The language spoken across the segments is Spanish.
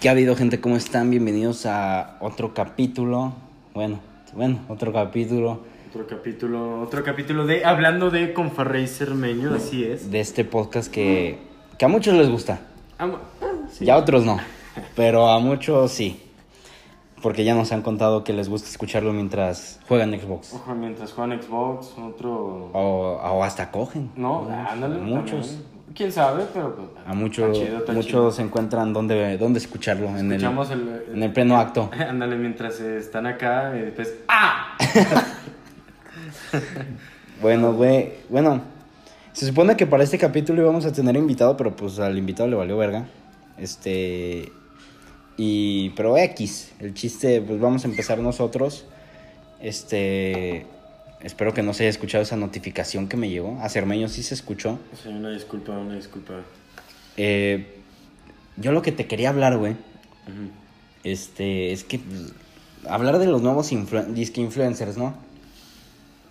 ¿Qué ha habido, gente? ¿Cómo están? Bienvenidos a otro capítulo. Bueno, bueno, otro capítulo Otro capítulo, otro capítulo de Hablando de con Farrey Cermeño, así es. de este podcast que, que a muchos les gusta. Am- sí. Ya a otros no. Pero a muchos sí. Porque ya nos han contado que les gusta escucharlo mientras juegan Xbox. Ojo, mientras juegan Xbox, otro... O, o hasta cogen. No, ándale. Muchos. también. ¿Quién sabe? Pero pues, A muchos, muchos encuentran dónde, dónde escucharlo. En el, Escuchamos el, en el pleno acto. Ándale, mientras eh, están acá y después... ¡Ah! Bueno, güey. Bueno, se supone que para este capítulo íbamos a tener invitado, pero pues al invitado le valió verga. Este. Y. Pero X. El chiste, pues vamos a empezar nosotros. Este. Espero que no se haya escuchado esa notificación que me llegó. A Cermeño sí se escuchó. Sí, una disculpa, una disculpa. Eh, yo lo que te quería hablar, güey. Este. Es que. pues, hablar de los nuevos influ- disque influencers, ¿no?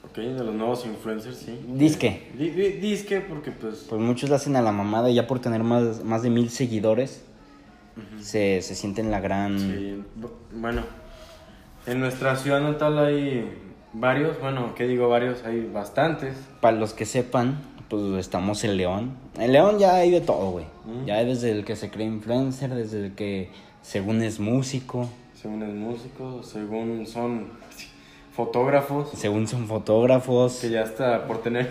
Ok, de los nuevos influencers, sí. Disque. Di- di- disque porque pues... Pues muchos le hacen a la mamada y ya por tener más, más de mil seguidores. se, se sienten la gran. Sí, bu- bueno, en nuestra ciudad natal hay varios, bueno, ¿qué digo varios? Hay bastantes. Para los que sepan, pues estamos en León. En León ya hay de todo, güey. Mm. Ya hay desde el que se cree influencer, desde el que según es músico, Según es músico, según son fotógrafos, según son fotógrafos. que ya hasta por tener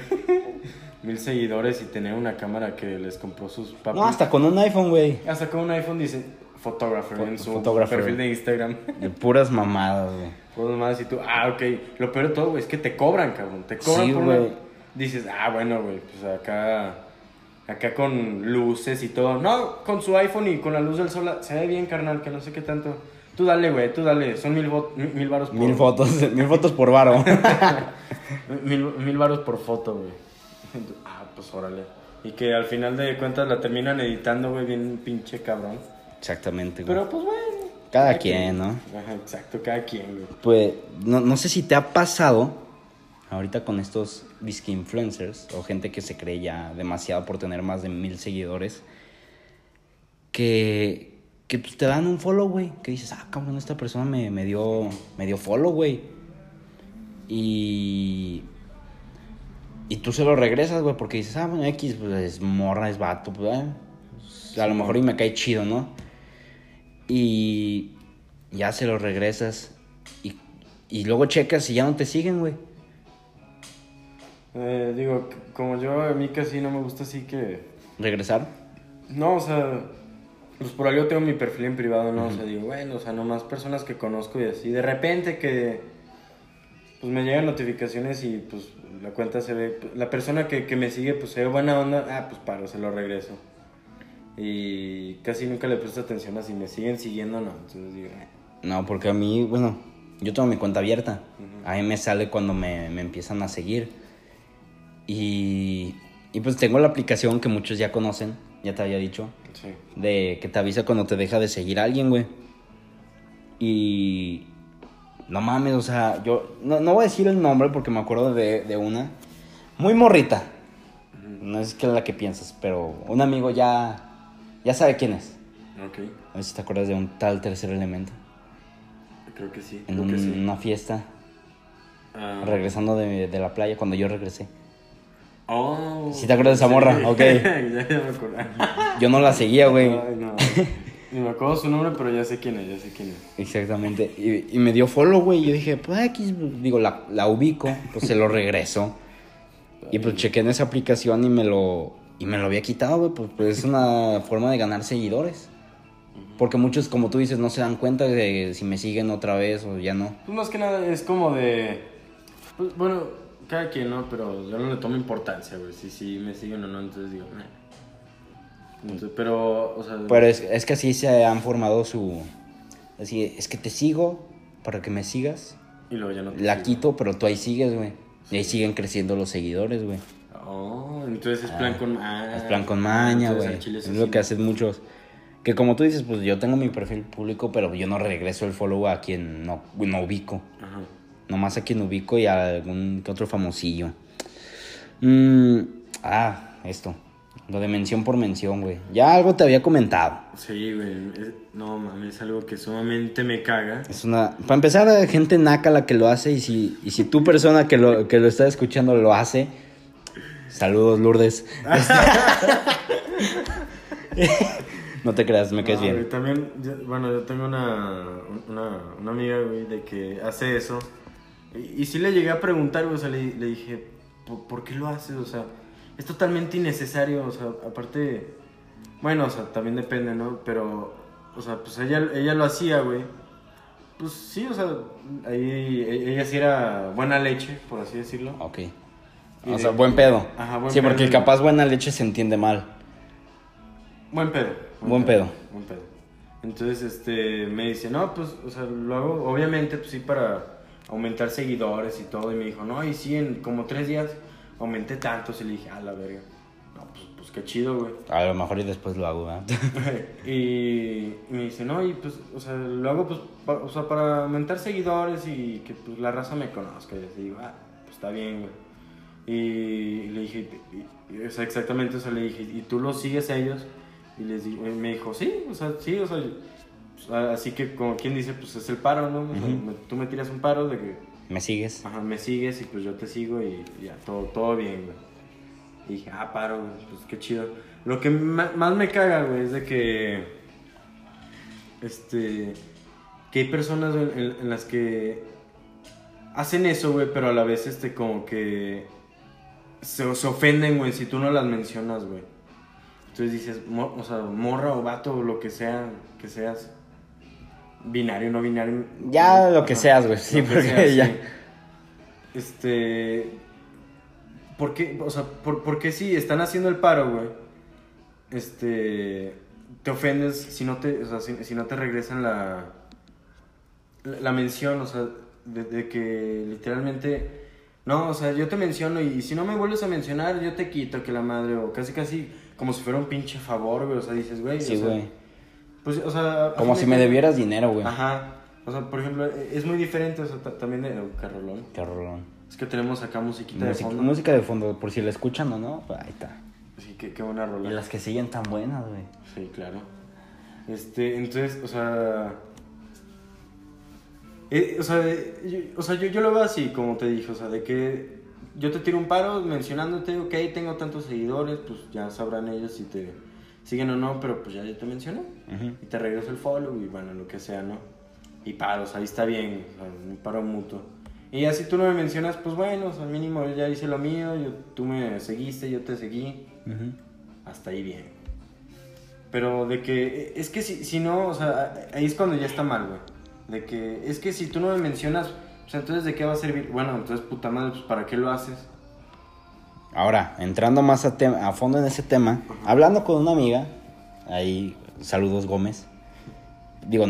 mil seguidores y tener una cámara que les compró sus papás. No, hasta con un iPhone, güey. Hasta con un iPhone dice photographer Fo- en su perfil de Instagram. De puras mamadas, güey. Pues más y tú, ah, ok. Lo peor de todo, güey, es que te cobran, cabrón. Te cobran Sí, por una... güey. Dices, ah, bueno, güey, pues acá... Acá con luces y todo. No, con su iPhone y con la luz del sol. Se ve bien, carnal, que no sé qué tanto. Tú dale, güey, tú dale. Son mil, mil varos por... Mil fotos, mil fotos por varo. Mil, mil varos por foto, güey. Ah, pues órale. Y que al final de cuentas la terminan editando, güey, bien pinche cabrón. Exactamente, güey. Pero pues, bueno. Cada quien, ¿no? Ajá, exacto, cada quien, güey. Pues, no, no sé si te ha pasado ahorita con estos disque influencers o gente que se cree ya demasiado por tener más de mil seguidores que, que pues, te dan un follow, güey. Que dices, ah, cabrón, esta persona me, me dio, me dio follow, güey. Y. Y tú se lo regresas, güey, porque dices, ah, bueno, X, pues es morra, es vato, pues, ah, pues, a lo mejor y me cae chido, ¿no? Y ya se lo regresas y, y luego checas y ya no te siguen, güey. Eh, digo, como yo, a mí casi no me gusta así que... ¿Regresar? No, o sea, pues por algo tengo mi perfil en privado, ¿no? O sea, digo, bueno, o sea, nomás personas que conozco y así. De repente que, pues me llegan notificaciones y pues la cuenta se ve, la persona que, que me sigue, pues se ve buena onda, ah, pues paro, se lo regreso. Y casi nunca le presto atención a si me siguen siguiendo o no. Entonces digo. No, porque a mí, bueno, yo tengo mi cuenta abierta. A mí me sale cuando me, me empiezan a seguir. Y, y pues tengo la aplicación que muchos ya conocen, ya te había dicho, sí. de que te avisa cuando te deja de seguir a alguien, güey. Y no mames, o sea, yo no, no voy a decir el nombre porque me acuerdo de, de una muy morrita. No es que la que piensas, pero un amigo ya, ya sabe quién es. Ok, A ver si te acuerdas de un tal tercer elemento. creo que sí. En Creo un- que sí. una fiesta, Ah. regresando de, de la playa cuando yo regresé. Oh. ¿Sí te acuerdas de esa morra? Ok. ya, ya me acuerdo. Yo no la seguía, güey. Ay, no. Ni me acuerdo su nombre, pero ya sé quién es, ya sé quién es. Exactamente. Y, y me dio follow, güey. Y yo dije, pues aquí, digo, la, la ubico, pues se lo regreso. Y pues chequé en esa aplicación y me lo, y me lo había quitado, güey. Pues, pues es una forma de ganar seguidores. Porque muchos, como tú dices, no se dan cuenta de si me siguen otra vez o ya no. Pues más que nada es como de. Pues, bueno, cada quien, ¿no? Pero yo no le tomo importancia, güey. Si, si me siguen o no, entonces digo, nah. Entonces, pero, o sea. Pero es, es que así se han formado su... Así, es que te sigo para que me sigas. Y luego ya no te La sigo. quito, pero tú ahí sigues, güey. Y ahí siguen creciendo los seguidores, güey. Oh, entonces es plan con. Ah, Es plan con maña, güey. Es lo que hacen muchos. Que como tú dices, pues yo tengo mi perfil público, pero yo no regreso el follow a quien no, no ubico. Ajá. Nomás a quien ubico y a algún que otro famosillo. Mm, ah, esto. Lo de mención por mención, güey. Ya algo te había comentado. Sí, güey. no, mames, es algo que sumamente me caga. Es una... Para empezar, gente naca la que lo hace y si, y si tu persona que lo, que lo está escuchando lo hace, saludos, Lourdes. no te creas, me caes No, bien. güey, también, yo- bueno, yo tengo una, una, una amiga, güey, de que hace eso. Y, y sí le llegué a preguntar, güey, o sea, le, le dije, ¿por, por qué lo haces? O sea, es totalmente innecesario, o sea, aparte, bueno, o sea, también depende, ¿no? Pero, o sea, pues ella, ella lo hacía, güey. Pues sí, o sea, ahí ella sí era buena leche, por así decirlo. Ok. O de- sea, buen pedo. Ajá, buen sí, porque pedo. capaz buena leche se entiende mal. Buen pedo. Buen pedo. Buen pedo. Entonces, este, me dice, no, pues, o sea, lo hago, obviamente, pues sí, para aumentar seguidores y todo. Y me dijo, no, y sí, en como tres días aumenté tantos. Y le dije, a la verga. No, pues, pues qué chido, güey. A lo mejor y después lo hago, ¿verdad? y, y me dice, no, y pues, o sea, lo hago, pues, pa- o sea, para aumentar seguidores y que pues, la raza me conozca. Y así digo, ah, pues está bien, güey. Y, le dije, y- o sea, exactamente, o sea, le dije, ¿y tú los sigues a ellos? Y les di- y me dijo, sí, o sea, sí, o sea, pues, así que como quien dice, pues es el paro, ¿no? O sea, Ujú. me- tú me tiras un paro de que, ¿Me sigues? ajá, me sigues y pues yo te sigo y ya, todo, todo bien, güey. Y dije, ah, paro, güey, pues qué chido. Lo que más me caga, güey, es de que, este, que hay personas en, en las que hacen eso, güey, pero a la vez, este, como que se, se ofenden, güey, si tú no las mencionas, güey. Entonces dices, mo- o sea, morra o vato o lo que sea, que seas, binario, no binario. Ya lo que seas, güey, sí, porque seas, ya. sí. Este. ¿Por qué? O sea, ¿por, por qué si están haciendo el paro, güey? Este. Te ofendes si no te, o sea, si, si no te regresan la. La, la mención, o sea, de, de que literalmente. No, o sea, yo te menciono y, si no me vuelves a mencionar, yo te quito que la madre, o casi casi como si fuera un pinche favor, güey. O sea, dices, güey. Sí, güey. Pues, o sea. Como si me debieras dinero, güey. Ajá. O sea, por ejemplo, e- es muy diferente, o sea, ta- también de oh, Carolón. Qué rolón. Es que tenemos acá musiquita de fondo. música de fondo, por si la escuchan o no, ahí está. Sí, qué, qué buena Y rola. las que siguen tan buenas, güey. Sí, claro. Este, entonces, o sea. Eh, o sea, yo, o sea yo, yo lo veo así, como te dije, o sea, de que yo te tiro un paro mencionándote, ok, tengo tantos seguidores, pues ya sabrán ellos si te siguen o no, pero pues ya yo te mencioné. Ujú. Y te regreso el follow y bueno, lo que sea, ¿no? Y paros, ahí está bien, o sea, un paro mutuo. Y así tú no me mencionas, pues bueno, o sea, al mínimo yo ya hice lo mío, yo, tú me seguiste, yo te seguí, Ujú. hasta ahí bien. Pero de que, es que si, si no, o sea, ahí es cuando ya está mal, güey. De que, es que si tú no me mencionas, pues entonces ¿de qué va a servir? Bueno, entonces puta madre, pues ¿para qué lo haces? Ahora, entrando más a, fondo en ese tema, hablando con una amiga, ahí, saludos Gómez, digo,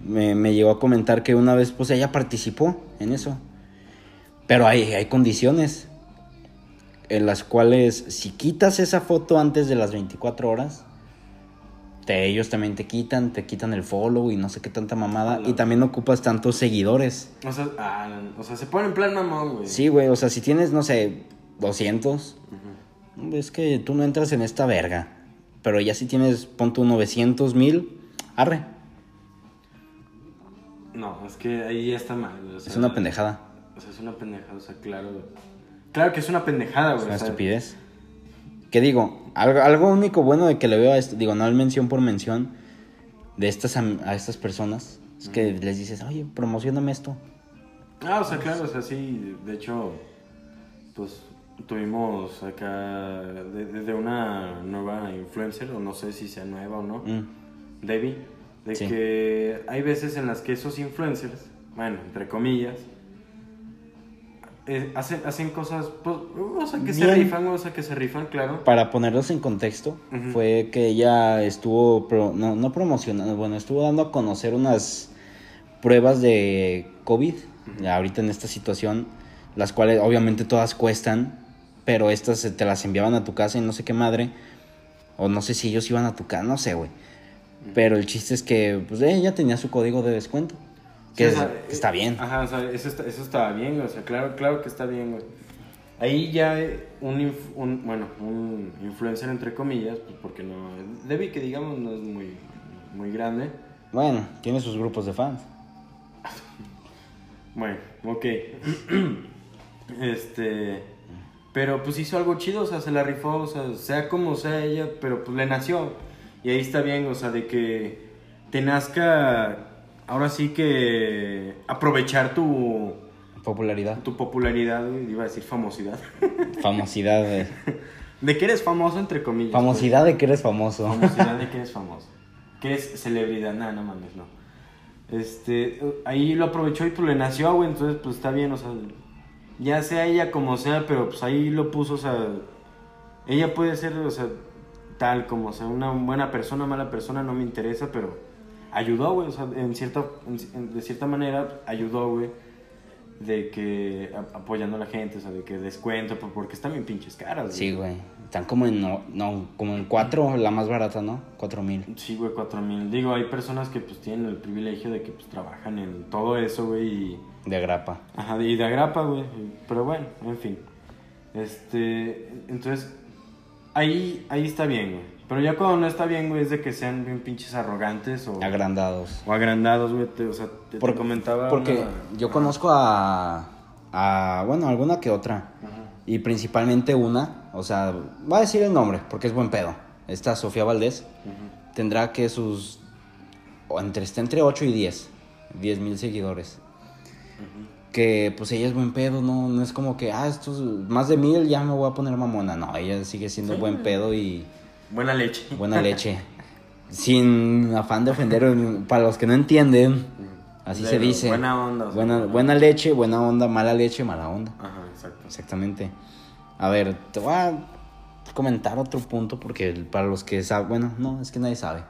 me, me llegó a comentar que una vez, pues ella participó en eso, pero hay, hay condiciones en las cuales si quitas esa foto antes de las 24 horas, te, ellos también te quitan, te quitan el follow y no sé qué tanta mamada, y también ocupas tantos seguidores. O sea, ah, o sea, se pone en plan mamón, güey. Sí, güey, o sea, si tienes, no sé, 200, Ujú. es que tú no entras en esta verga. Pero ya si tienes, pon tu 900 mil, arre. No, es que ahí ya está mal, güey. o sea, Es una pendejada. O sea, es una pendejada, o sea, claro. Claro que es una pendejada, Es güey. una o sea, estupidez. ¿Qué digo? Algo, algo único bueno de que le veo a esto, digo, no mención por mención de estas am- a estas personas, es que les dices, oye, promocioname esto. Ah, o sea, claro, o sea, sí, de hecho, pues tuvimos acá de, de- de una nueva influencer, o no sé si sea nueva o no, Mm, Debbie, de Sí. que hay veces en las que esos influencers, bueno, entre comillas, eh, hacen, hacen cosas, pues, o sea, que se rifan, o sea, que se rifan, claro. Para ponerlos en contexto, fue que ella estuvo, pro- no, no promocionando, bueno, estuvo dando a conocer unas pruebas de COVID, ahorita en esta situación, las cuales obviamente todas cuestan, pero estas se- te las enviaban a tu casa y no sé qué madre, o no sé si ellos iban a tu casa, no sé, güey. Pero el chiste es que, pues ella tenía su código de descuento, que, Sí, o es- sea, que está bien. Ajá, o sea, eso está, eso está bien, o sea, claro, claro que está bien, güey. Ahí ya un, inf- un- bueno, un influencer entre comillas, pues porque no, Debbie que digamos no es muy, muy grande. Bueno, tiene sus grupos de fans. Bueno, ok. este, pero pues hizo algo chido, o sea, se la rifó, o sea, sea como sea ella, pero pues le nació. Y ahí está bien, o sea, de que te nazca, ahora sí que aprovechar tu, Popularidad. tu popularidad, iba a decir famosidad. Famosidad. de- De que eres famoso, entre comillas. Famosidad de que eres famoso. pues. Famosidad de que eres famoso. Que eres celebridad. Nada, no mames, no. Este, ahí lo aprovechó y pues le nació, güey, entonces pues está bien, o sea, ya sea ella como sea, pero pues ahí lo puso, o sea, ella puede ser, o sea, tal como, o sea, una buena persona, mala persona, no me interesa, pero ayudó, güey, o sea, en cierta, en- en- de cierta manera ayudó, güey, de que a- apoyando a la gente, o sea, de que descuento, porque están bien pinches caras, Sí, güey. Están como en, no, no, como en cuatro, la más barata, ¿no? Cuatro mil. Sí, güey, cuatro mil. Digo, hay personas que pues tienen el privilegio de que pues trabajan en todo eso, güey, y... De grapa. Ajá, y de agrapa, güey. Pero bueno, en fin. Este, entonces, ahí, ahí está bien, güey. Pero ya cuando no está bien, güey, es de que sean bien pinches arrogantes o, Agrandados. o agrandados, güey. te- o sea, te, te Por- comentaba... Porque una- yo conozco a, a, bueno, alguna que otra. Ajá. Y principalmente una, o sea, va a decir el nombre, porque es buen pedo. Esta Sofía Valdés Ujú. tendrá que sus, o entre, está entre 8 y 10, 10 mil seguidores. Que pues ella es buen pedo, no, no es como que, ah, estos más de mil ya me voy a poner mamona. No, ella sigue siendo Sí. buen pedo y Buena leche. buena leche. Sin afán de ofender, para los que no entienden, así se dice. Buena onda. o sea, Buena, buena leche, buena onda, mala leche, mala onda. Ajá, exacto. Exactamente. A ver, te voy a comentar otro punto porque para los que saben, bueno, no, es que nadie sabe.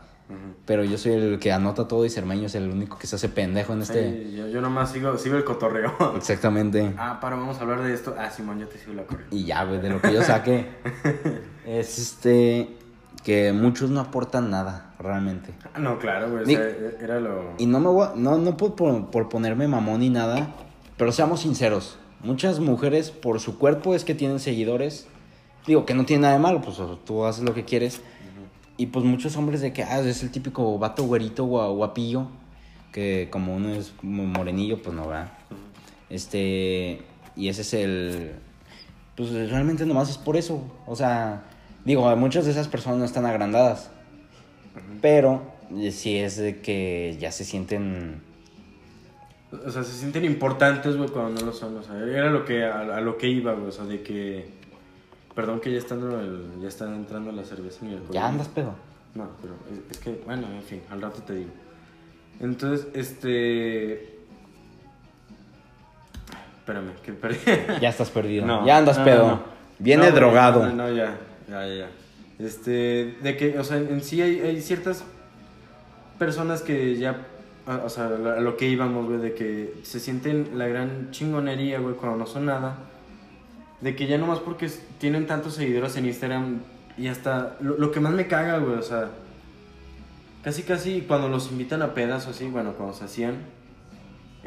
Pero yo soy el que anota todo y Cermeño es el único que se hace pendejo en este. Sí, yo, yo nomás sigo, sigo el cotorreo. Exactamente. Ah, para, vamos a hablar de esto. Ah, Simón, yo te sigo la corriente. Y ya, güey, de lo que yo saqué. es este. Que muchos no aportan nada, realmente. Ah, no, claro, güey. O sea, era lo. Y no me voy a- no, no por, por, por ponerme mamón ni nada, pero seamos sinceros. Muchas mujeres por su cuerpo es que tienen seguidores. Digo, que no tiene nada de malo, pues tú haces lo que quieres. Y pues muchos hombres de que, ah, es el típico vato güerito gua- guapillo, que como uno es morenillo, pues no, ¿verdad? Este, y ese es el, pues realmente nomás es por eso. O sea, digo, muchas de esas personas no están agrandadas. Pero eh, sí es de que ya se sienten... O sea, se sienten importantes, güey, cuando no lo son. O sea, era lo que, a, a lo que iba, güey. O sea, de que. Perdón que ya está, entrando el- ya está entrando la cerveza en el alcohol. Ya andas pedo. No, pero es, es que, bueno, en fin, al rato te digo. Entonces, este. Espérame, que perdí. Ya estás perdido. No, ya andas no, pedo. no. Viene drogado. No, ya, ya, ya, ya. Este, de que, o sea, en sí hay, hay ciertas personas que ya, o sea, a lo que íbamos, güey, de que se sienten la gran chingonería, güey, cuando no son nada. De que ya nomás porque tienen tantos seguidores en Instagram y hasta, lo, lo que más me caga, güey, o sea, casi casi cuando los invitan a pedas o así, bueno, cuando se hacían,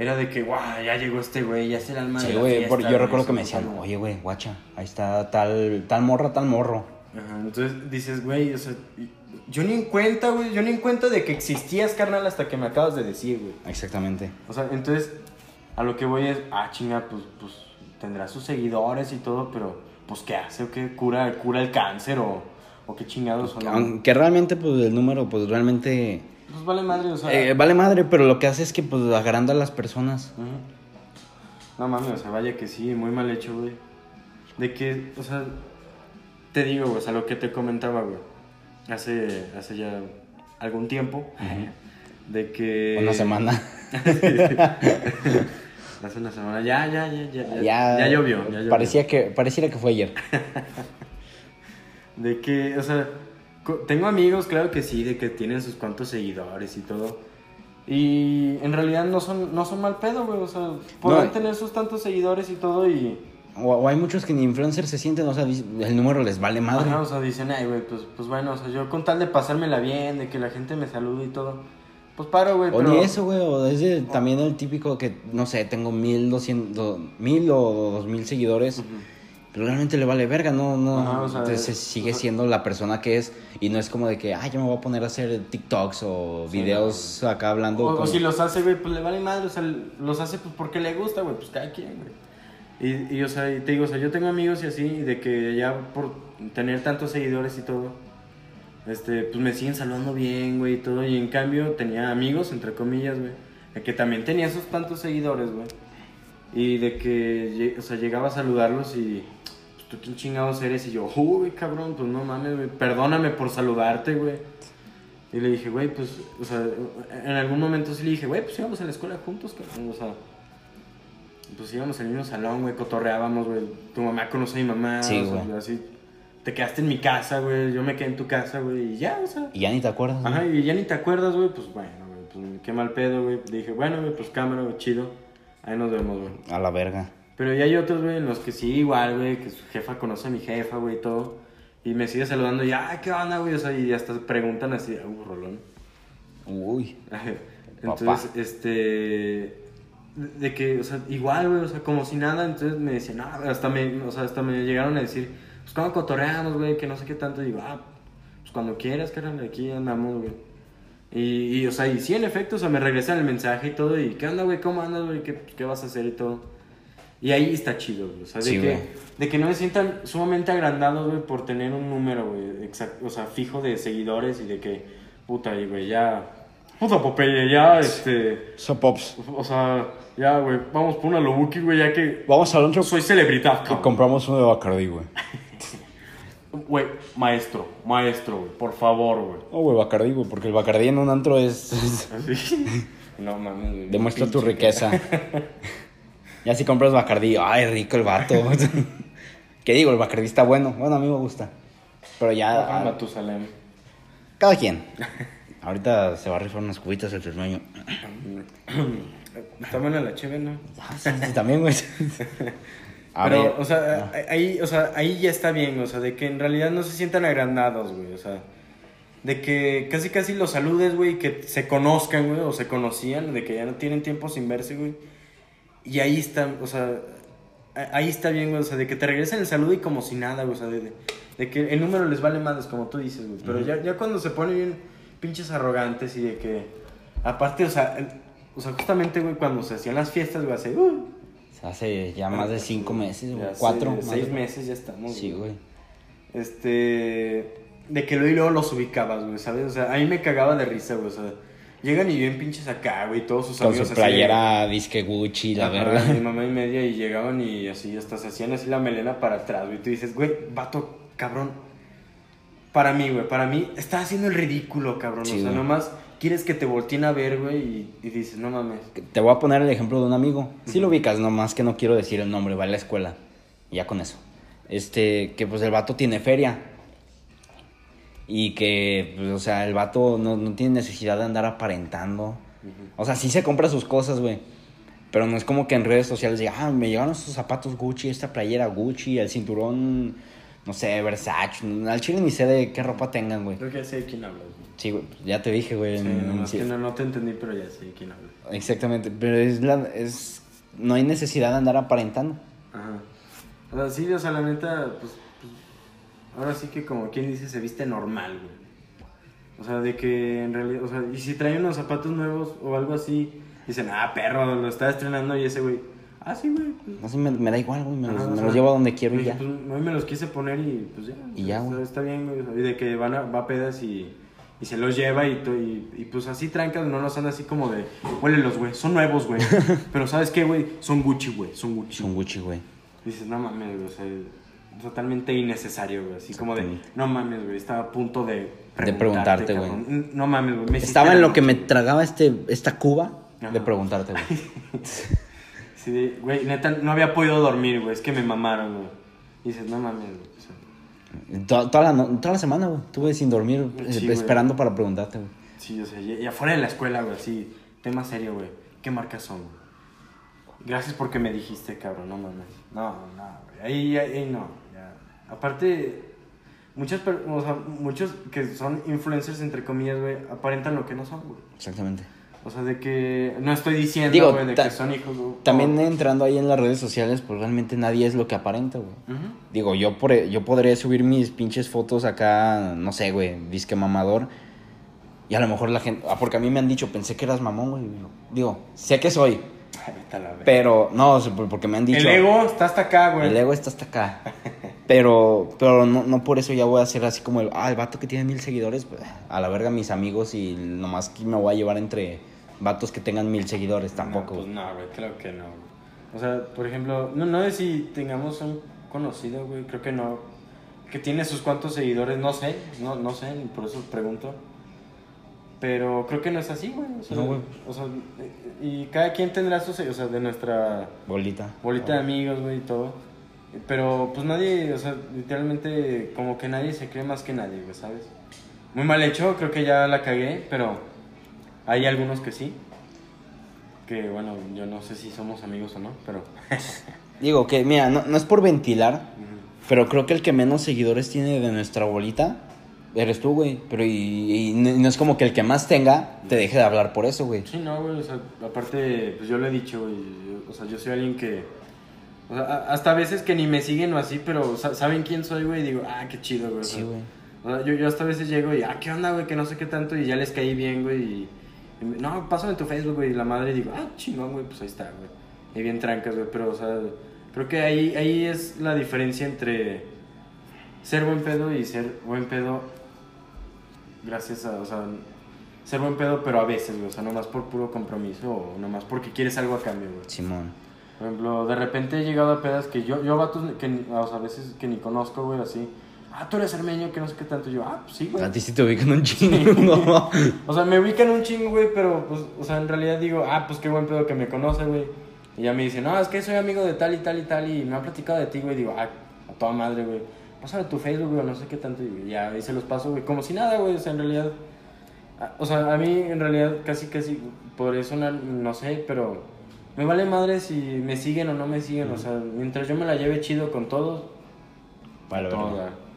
era de que, guau, ya llegó este güey, ya es el alma de Sí, la güey, fiesta, yo recuerdo que me decían, algo". oye, güey, guacha, ahí está tal, tal morra, tal morro. Ajá, entonces dices, güey, o sea, yo ni en cuenta, güey, yo ni en cuenta de que existías, carnal, hasta que me acabas de decir, güey. Exactamente. O sea, entonces, a lo que voy es, ah, chinga, pues, pues, tendrá sus seguidores y todo, pero, pues, ¿qué hace? ¿O qué cura, cura el cáncer? ¿O, o qué chingados? O no? Aunque realmente, pues, el número, pues, realmente... Pues vale madre, o sea... eh, vale madre, pero lo que hace es que, pues, agranda a las personas. No mames, o sea, vaya que sí, muy mal hecho, güey. De que, o sea, te digo, güey, o sea, lo que te comentaba, güey, hace, hace ya algún tiempo, de que... Una semana. hace una semana, ya, ya, ya, ya, ya, ya, ya llovió, ya llovió. Parecía que, pareciera que fue ayer. De que, o sea, tengo amigos, claro que sí, de que tienen sus cuantos seguidores y todo. Y en realidad no son, no son mal pedo, güey. O sea, podrán No. tener sus tantos seguidores y todo y... O, o hay muchos que ni influencers se sienten, o sea, el número les vale madre. Ajá, o sea, dicen, ay, güey, pues, pues bueno, o sea, yo con tal de pasármela bien, de que la gente me salude y todo, pues paro, güey, O pero... ni eso, güey, o es de- también el típico que, no sé, tengo mil, doscientos, mil o dos mil seguidores. Pero realmente le vale verga, no, no. Ajá, o sea, Entonces sigue siendo la persona que es y no es como de que, ay, yo me voy a poner a hacer TikToks o Sí, videos acá hablando. O, o como- si los hace, güey, pues le vale madre, o sea, los hace pues porque le gusta, güey, pues cada quien, güey. Y, y, o sea, y te digo, o sea, yo tengo amigos y así, y de que ya por tener tantos seguidores y todo, este, pues me siguen saludando bien, güey, y todo, y en cambio tenía amigos, entre comillas, güey, que también tenía esos tantos seguidores, güey, y de que, o sea, llegaba a saludarlos y, pues, tú quién chingados eres, y yo, uy, cabrón, pues no mames, güey, perdóname por saludarte, güey. Y le dije, güey, pues, o sea, en algún momento sí le dije, güey, pues íbamos a la escuela juntos, cabrón, o sea, pues íbamos al mismo salón, güey, cotorreábamos, güey, tu mamá conoce a mi mamá, Sí, o sea, güey. así, te quedaste en mi casa, güey, yo me quedé en tu casa, güey, y ya, o sea, Y ya ni te acuerdas. ajá, y ya ni te acuerdas, güey, pues bueno, güey, pues qué mal pedo, güey, le dije, bueno, güey, pues cámara, güey, chido, ahí nos vemos, güey. A la verga. Pero ya hay otros, güey, en los que sí, igual, güey, que su jefa conoce a mi jefa, güey, y todo. Y me sigue saludando y, ah, ¿qué onda, güey? O sea, y hasta preguntan así, uh, rolón. Uy. Entonces, Papá. este. De que, o sea, igual, güey, o sea, como si nada. Entonces me decían, no, hasta me, o sea, hasta me llegaron a decir, pues cuando cotorreamos, güey, que no sé qué tanto. digo, ah, pues cuando quieras, carnal, aquí andamos, güey. Y, y, o sea, y sí, en efecto, o sea, me regresan el mensaje y todo. Y, ¿qué onda, güey? ¿Cómo andas, güey? ¿Qué, ¿Qué vas a hacer y todo? Y ahí está chido, güey. O sea, de, Sí, que, güey. de que no me sientan sumamente agrandados, güey, por tener un número, güey, exacto, o sea, fijo de seguidores y de que, puta, y, güey, ya, puta Popeye, ya, este, So Pops. o sea, ya, güey, vamos por una Lobuki, güey, ya que Vamos al otro soy celebridad, y compramos uno de Bacardi, güey. Güey, maestro, maestro, güey, por favor, güey. Oh, güey, Bacardi, güey, porque el Bacardi en un antro es... Así. No mames, güey. demuestra tu riqueza. ya si compras Bacardi, ay, rico el vato. ¿Qué digo? El Bacardi está bueno. Bueno, a mí me gusta. Pero ya... Matusalem. Cada quien. Ahorita se va a rifar unas cubitas el ternueño. Está buena la chévere, ¿no? Ah, sí, sí, también, güey. A Pero, ver, o sea, ahí, o sea, ahí ya está bien, o sea, de que en realidad no se sientan agrandados, güey, o sea, de que casi casi los saludes, güey, que se conozcan, güey, o se conocían, de que ya no tienen tiempo sin verse, güey. Y ahí está, o sea, ahí está bien, güey, o sea, de que te regresen el saludo y como si nada, güey, o sea, de, de- de que el número les vale más, como tú dices, güey. Pero ya, ya cuando se ponen bien pinches arrogantes y de que, aparte, o sea, el- o sea, justamente, güey, cuando se hacían las fiestas, güey, hace, uh, hace ya más de cinco meses, güey. Cuatro. seis, más seis meses ya estamos. Sí, güey. Este. De que luego y luego los ubicabas, güey, ¿sabes? O sea, a mí me cagaba de risa, güey, o sea. Llegan y bien pinches acá, güey, todos sus Con amigos su así playera disque Gucci, la verga. Mi mamá y media y llegaban y así, hasta se hacían así la melena para atrás, güey. Tú dices, güey, vato, cabrón. Para mí, güey, para mí, estás haciendo el ridículo, cabrón. Sí, o sea, güey. nomás quieres que te volteen a ver, güey, y, y dices, no mames. Te voy a poner el ejemplo de un amigo. Sí lo ubicas, nomás que no quiero decir el nombre, va a la escuela. Ya con eso. Este, que pues el vato tiene feria. Y que, pues, o sea, el vato no, no tiene necesidad de andar aparentando. O sea, sí se compra sus cosas, güey. Pero no es como que en redes sociales diga, ah, me llegaron estos zapatos Gucci, esta playera Gucci, el cinturón, no sé, Versace. Al chile ni sé de qué ropa tengan, güey. Creo que sé de quién hablas. Sí, güey, pues, ya te dije, güey. Sí, en- sí. que no, no te entendí, pero ya sé quién hablas. Exactamente, pero es la, es, no hay necesidad de andar aparentando. Ajá. O sea, sí, o sea, la neta, pues, pues, ahora sí que como quien dice, se viste normal, güey. O sea, de que en realidad, o sea, y si trae unos zapatos nuevos o algo así, dicen, ah, perro, lo está estrenando y ese güey, ah, sí, güey. pues, Así me, me da igual, güey, me, los, ajá, me sea, los llevo a donde quiero y dije, ya. Pues, me los quise poner y pues ya. Y ya, o sea, güey. Está bien, güey. o sea, Y de que van a, va a pedas y, y se los lleva y, y, y, pues así trancas, no los anda así como de, huélelos, güey, son nuevos, güey. Pero ¿sabes qué, güey? Son Gucci, güey, son Gucci. Son Gucci, güey. Dices, no mames, güey, o sea, totalmente innecesario, güey. Así como de, no mames, güey, estaba a punto de De preguntarte, güey. No mames, güey. Estaba en lo que me tragaba este, esta cuba de preguntarte, güey. Sí, güey, neta, no había podido dormir, güey, es que me mamaron, güey. Dices, no mames, güey. o sea, toda, toda la, toda la semana, güey. Estuve sin dormir, eh, güey. esperando para preguntarte, güey. sí, o sea, y, y afuera de la escuela, güey, sí, tema serio, güey. ¿Qué marcas son, güey? Gracias porque me dijiste, cabrón, no mames. No, no, güey, ahí, ahí, ahí no, ya. Aparte, muchas, o sea, muchos que son influencers, entre comillas, güey, aparentan lo que no son, güey. Exactamente. O sea, de que no estoy diciendo, Digo, güey, de que son hijos. güey. También entrando ahí en las redes sociales, pues realmente nadie es lo que aparenta, güey. Digo, yo, por, yo podría subir mis pinches fotos acá, no sé, güey, disque mamador. Y a lo mejor la gente. Ah, porque a mí me han dicho, pensé que eras mamón, güey. Digo, sé que soy, Ay, pero no, porque me han dicho. El ego está hasta acá, güey. El ego está hasta acá. Pero, pero no, no por eso ya voy a ser así como el, ah, el vato que tiene mil seguidores, pues, a la verga mis amigos y nomás que me voy a llevar entre vatos que tengan mil seguidores, tampoco. No, pues no, güey, creo que no. O sea, por ejemplo, no, no sé si tengamos un conocido, güey, creo que no. Que tiene sus cuantos seguidores, no sé, no, no sé, por eso pregunto. Pero creo que no es así, güey. O sea, No, güey. o sea, y cada quien tendrá sus, o sea, de nuestra Bolita. bolita de amigos, güey, y todo. Pero pues nadie, o sea, literalmente como que nadie se cree más que nadie, güey, ¿sabes? Muy mal hecho, creo que ya la cagué, pero hay algunos que sí. Que bueno, yo no sé si somos amigos o no, pero... Digo que, mira, no, no es por ventilar, pero creo que el que menos seguidores tiene de nuestra bolita eres tú, güey. Pero y, y no es como que el que más tenga te deje de hablar por eso, güey. Sí, no, güey, o sea, aparte, pues yo lo he dicho, güey, o sea, yo soy alguien que... O sea, hasta a veces que ni me siguen o así, pero sa- saben quién soy, güey, y digo, ah, qué chido, güey. Sí, güey. O sea, yo, yo hasta a veces llego y, ah, ¿qué onda, güey? Que no sé qué tanto y ya les caí bien, güey. Y, no, pásame tu Facebook, güey. Y la madre digo, ah, chingón, güey, pues ahí está, güey. Y bien trancas, güey. Pero, o sea, creo que ahí, ahí es la diferencia entre ser buen pedo y ser buen pedo gracias a, o sea, ser buen pedo, pero a veces, güey. O sea, nomás por puro compromiso o nomás porque quieres algo a cambio, güey. Simón. Por ejemplo, de repente he llegado a pedas que yo, yo vatos que, o sea, a veces que ni conozco, güey, así. Ah, tú eres armenio, que no sé qué tanto. Yo, ah, pues sí, güey. A ti sí te ubican un chingo. O sea, me ubican un chingo, güey, pero, pues, o sea, en realidad digo, ah, pues qué buen pedo que me conoce, güey. Y ya me dice, no, es que soy amigo de tal y tal y tal y me ha platicado de ti, güey. Digo, ah, a toda madre, güey. Pásame tu Facebook, güey, no sé qué tanto. Y ya, ahí se los paso, güey, como si nada, güey. O sea, en realidad, ah, o sea, a mí, en realidad, casi, casi, por eso, no, no sé, pero me vale madre si me siguen o no me siguen. O sea, mientras yo me la lleve chido con todos, Vale, güey.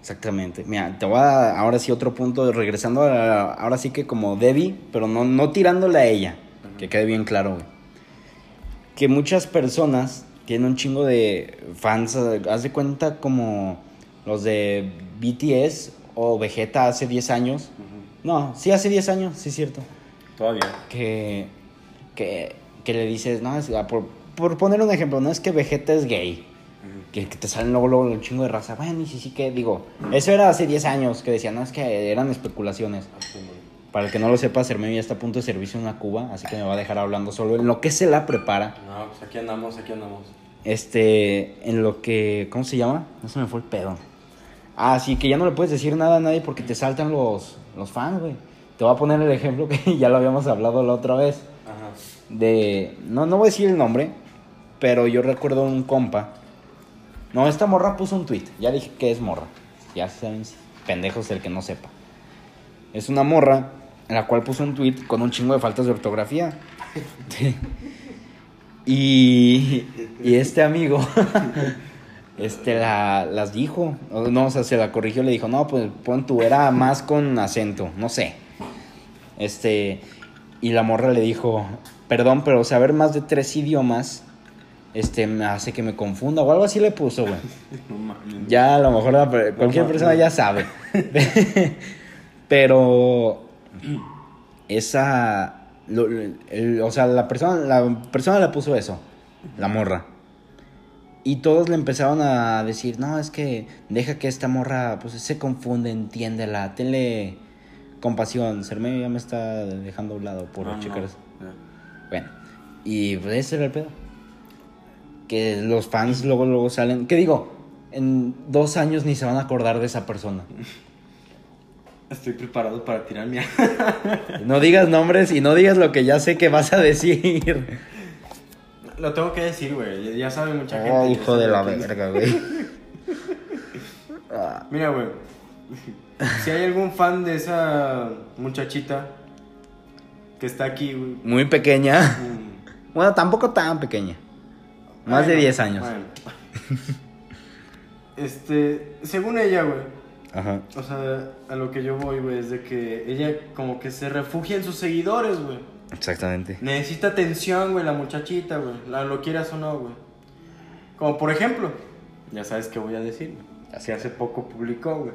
Exactamente. Mira, te voy a ahora sí otro punto, regresando a, ahora sí que como Debbie, pero no, no tirándole a ella, que quede bien claro, güey. Que muchas personas tienen un chingo de fans, haz de cuenta como los de BTS o Vegeta hace 10 años. No, sí, hace 10 años, sí es cierto. Todavía. Que, que, que le dices, no, es- por, por poner un ejemplo, no es que Vegeta es gay. Que, te salen luego, luego un chingo de raza. Bueno, y sí, sí, que digo. Eso era hace 10 años que decían, no, es que eran especulaciones. Para el que no lo sepa, Cermeño ya está a punto de servirse una cuba, así que me va a dejar hablando solo en lo que se la prepara. No, pues aquí andamos, aquí andamos. Este, en lo que, ¿cómo se llama? No se me fue el pedo. Ah, sí, que ya no le puedes decir nada a nadie porque te saltan los, los fans, güey. Te voy a poner el ejemplo que ya lo habíamos hablado la otra vez. Ajá. De, no, no voy a decir el nombre, pero yo recuerdo un compa. No, esta morra puso un tweet. Ya dije que es morra. Ya saben, pendejos el que no sepa. Es una morra en la cual puso un tweet con un chingo de faltas de ortografía. y, y este amigo este la, las dijo. No, o sea, se la corrigió, le dijo, no, pues pon tu era más con acento, no sé. Este, y la morra le dijo, perdón, pero saber más de tres idiomas, este, me hace que me confunda, o algo así le puso, güey. No mames. Ya a lo mejor la cualquier persona ya sabe. Pero esa lo- el- o sea, la persona la persona le puso eso, la morra. Y todos le empezaron a decir, "No, es que deja que esta morra pues se confunde, entiéndela, tenle compasión." Serme ya me está dejando a un lado por No, no. checar. Ya. Bueno, y pues ese era el pedo. Que los fans luego, luego salen. ¿Qué digo? En dos años ni se van a acordar de esa persona. Estoy preparado para tirar mi... No digas nombres y no digas lo que ya sé que vas a decir. Lo tengo que decir, güey. Ya- sabe mucha gente. Oh, hijo de la verga, güey. Ah, Mira, güey. Si hay algún fan de esa muchachita que está aquí, güey. Muy pequeña. mm, Bueno, tampoco tan pequeña. Más de bueno, 10 años. bueno. Este, según ella, güey. Ajá. O sea, a lo que yo voy, güey, es de que ella como que se refugia en sus seguidores, güey. Exactamente. Necesita atención, güey, la muchachita, güey. La, lo quieras o no, güey. Como por ejemplo, ya sabes qué voy a decir, güey. Así hace poco publicó, güey.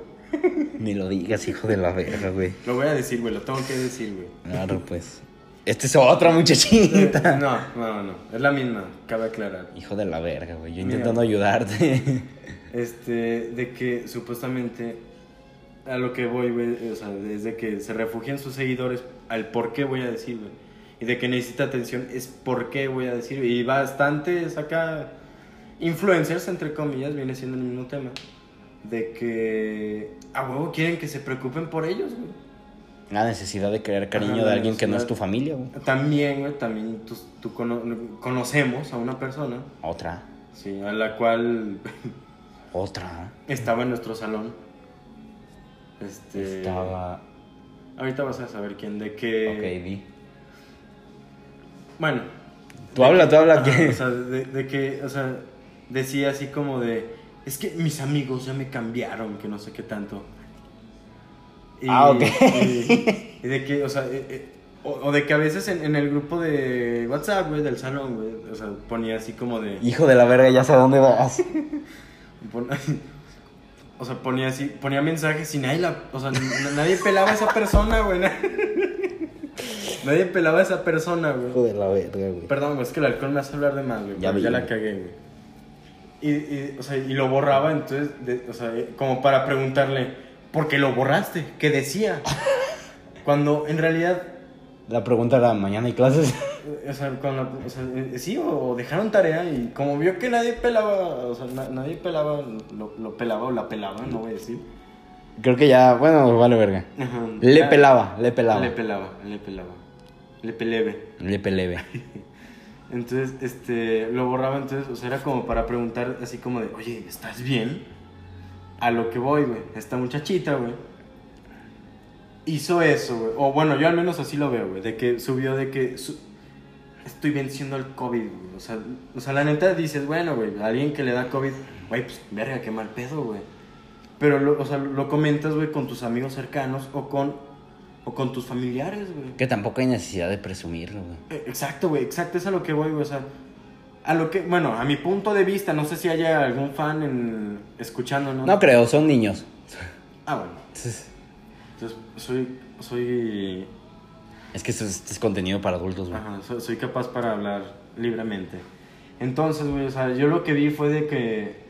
Ni lo digas, hijo de la verga, güey. Lo voy a decir, güey, lo tengo que decir, güey. Claro, pues. Esta es otra muchachita. No, no, no. Es la misma, cabe aclarar. Hijo de la verga, güey. Yo Mira. intentando ayudarte. Este, de que supuestamente a lo que voy, güey, o sea, desde que se refugian sus seguidores al por qué voy a decir, güey. Y de que necesita atención es por qué voy a decir. Y bastantes acá influencers, entre comillas, viene siendo el mismo tema. De que a huevo quieren que se preocupen por ellos, güey. La necesidad de crear cariño Ajá, de alguien que no es tu familia, güey. También, güey, también tú, tú cono- conocemos a una persona, Otra. sí, a la cual Otra. estaba en nuestro salón. Este, Estaba. Ahorita vas a saber quién, de que... Ok, vi. Bueno. Tú habla, tú habla, que. O sea, de, de que, o sea, decía así como de, es que mis amigos ya me cambiaron, que no sé qué tanto. Y, Ah, ok. Y, y de que, o sea, eh, eh, o, o de que a veces en, en el grupo de WhatsApp, güey, del salón, güey, o sea, ponía así como de... Hijo de la verga, ya sé a dónde vas. o sea, ponía así, ponía mensajes y nadie la, o sea, nadie pelaba a esa persona, güey. Nadie pelaba a esa persona, güey. Hijo de la verga, güey. Perdón, güey, es que el alcohol me hace hablar de más, güey. Ya Ya la güey. cagué, güey. Y, y, o sea, y lo borraba, entonces, de- o sea, eh, como para preguntarle, ¿por qué lo borraste? ¿Qué decía? Cuando en realidad, La pregunta era: ¿mañana hay clases? o sea, cuando, o sea, eh, sí, o, o dejaron tarea y como vio que nadie pelaba, o sea, na- nadie pelaba, lo, lo pelaba o la pelaba, no voy a decir. Creo que ya, bueno, vale verga. Ajá. Le Ya- pelaba, le pelaba. Le pelaba, le pelaba. Le pelebe. Le pelebe. Entonces, este, lo borraba, entonces, o sea, era como para preguntar así como de, oye, ¿estás bien? A lo que voy, güey, esta muchachita, güey, hizo eso, güey, o bueno, yo al menos así lo veo, güey, de que subió de que su- estoy venciendo el COVID, güey, o sea, o sea, la neta dices, bueno, güey, alguien que le da COVID, güey, pues, verga, qué mal pedo, güey. Pero, lo, o sea, lo comentas, güey, con tus amigos cercanos o con, o con tus familiares, güey. Que tampoco hay necesidad de presumirlo, güey. Eh, Exacto, güey, exacto, es a lo que voy, güey, o sea, a lo que, bueno, a mi punto de vista, no sé si haya algún fan en, escuchando, ¿no? No creo, son niños. Ah, bueno, entonces soy, soy, Es que esto es, esto es contenido para adultos, güey. ajá, soy, soy capaz para hablar libremente. Entonces, güey, o sea, yo lo que vi fue de que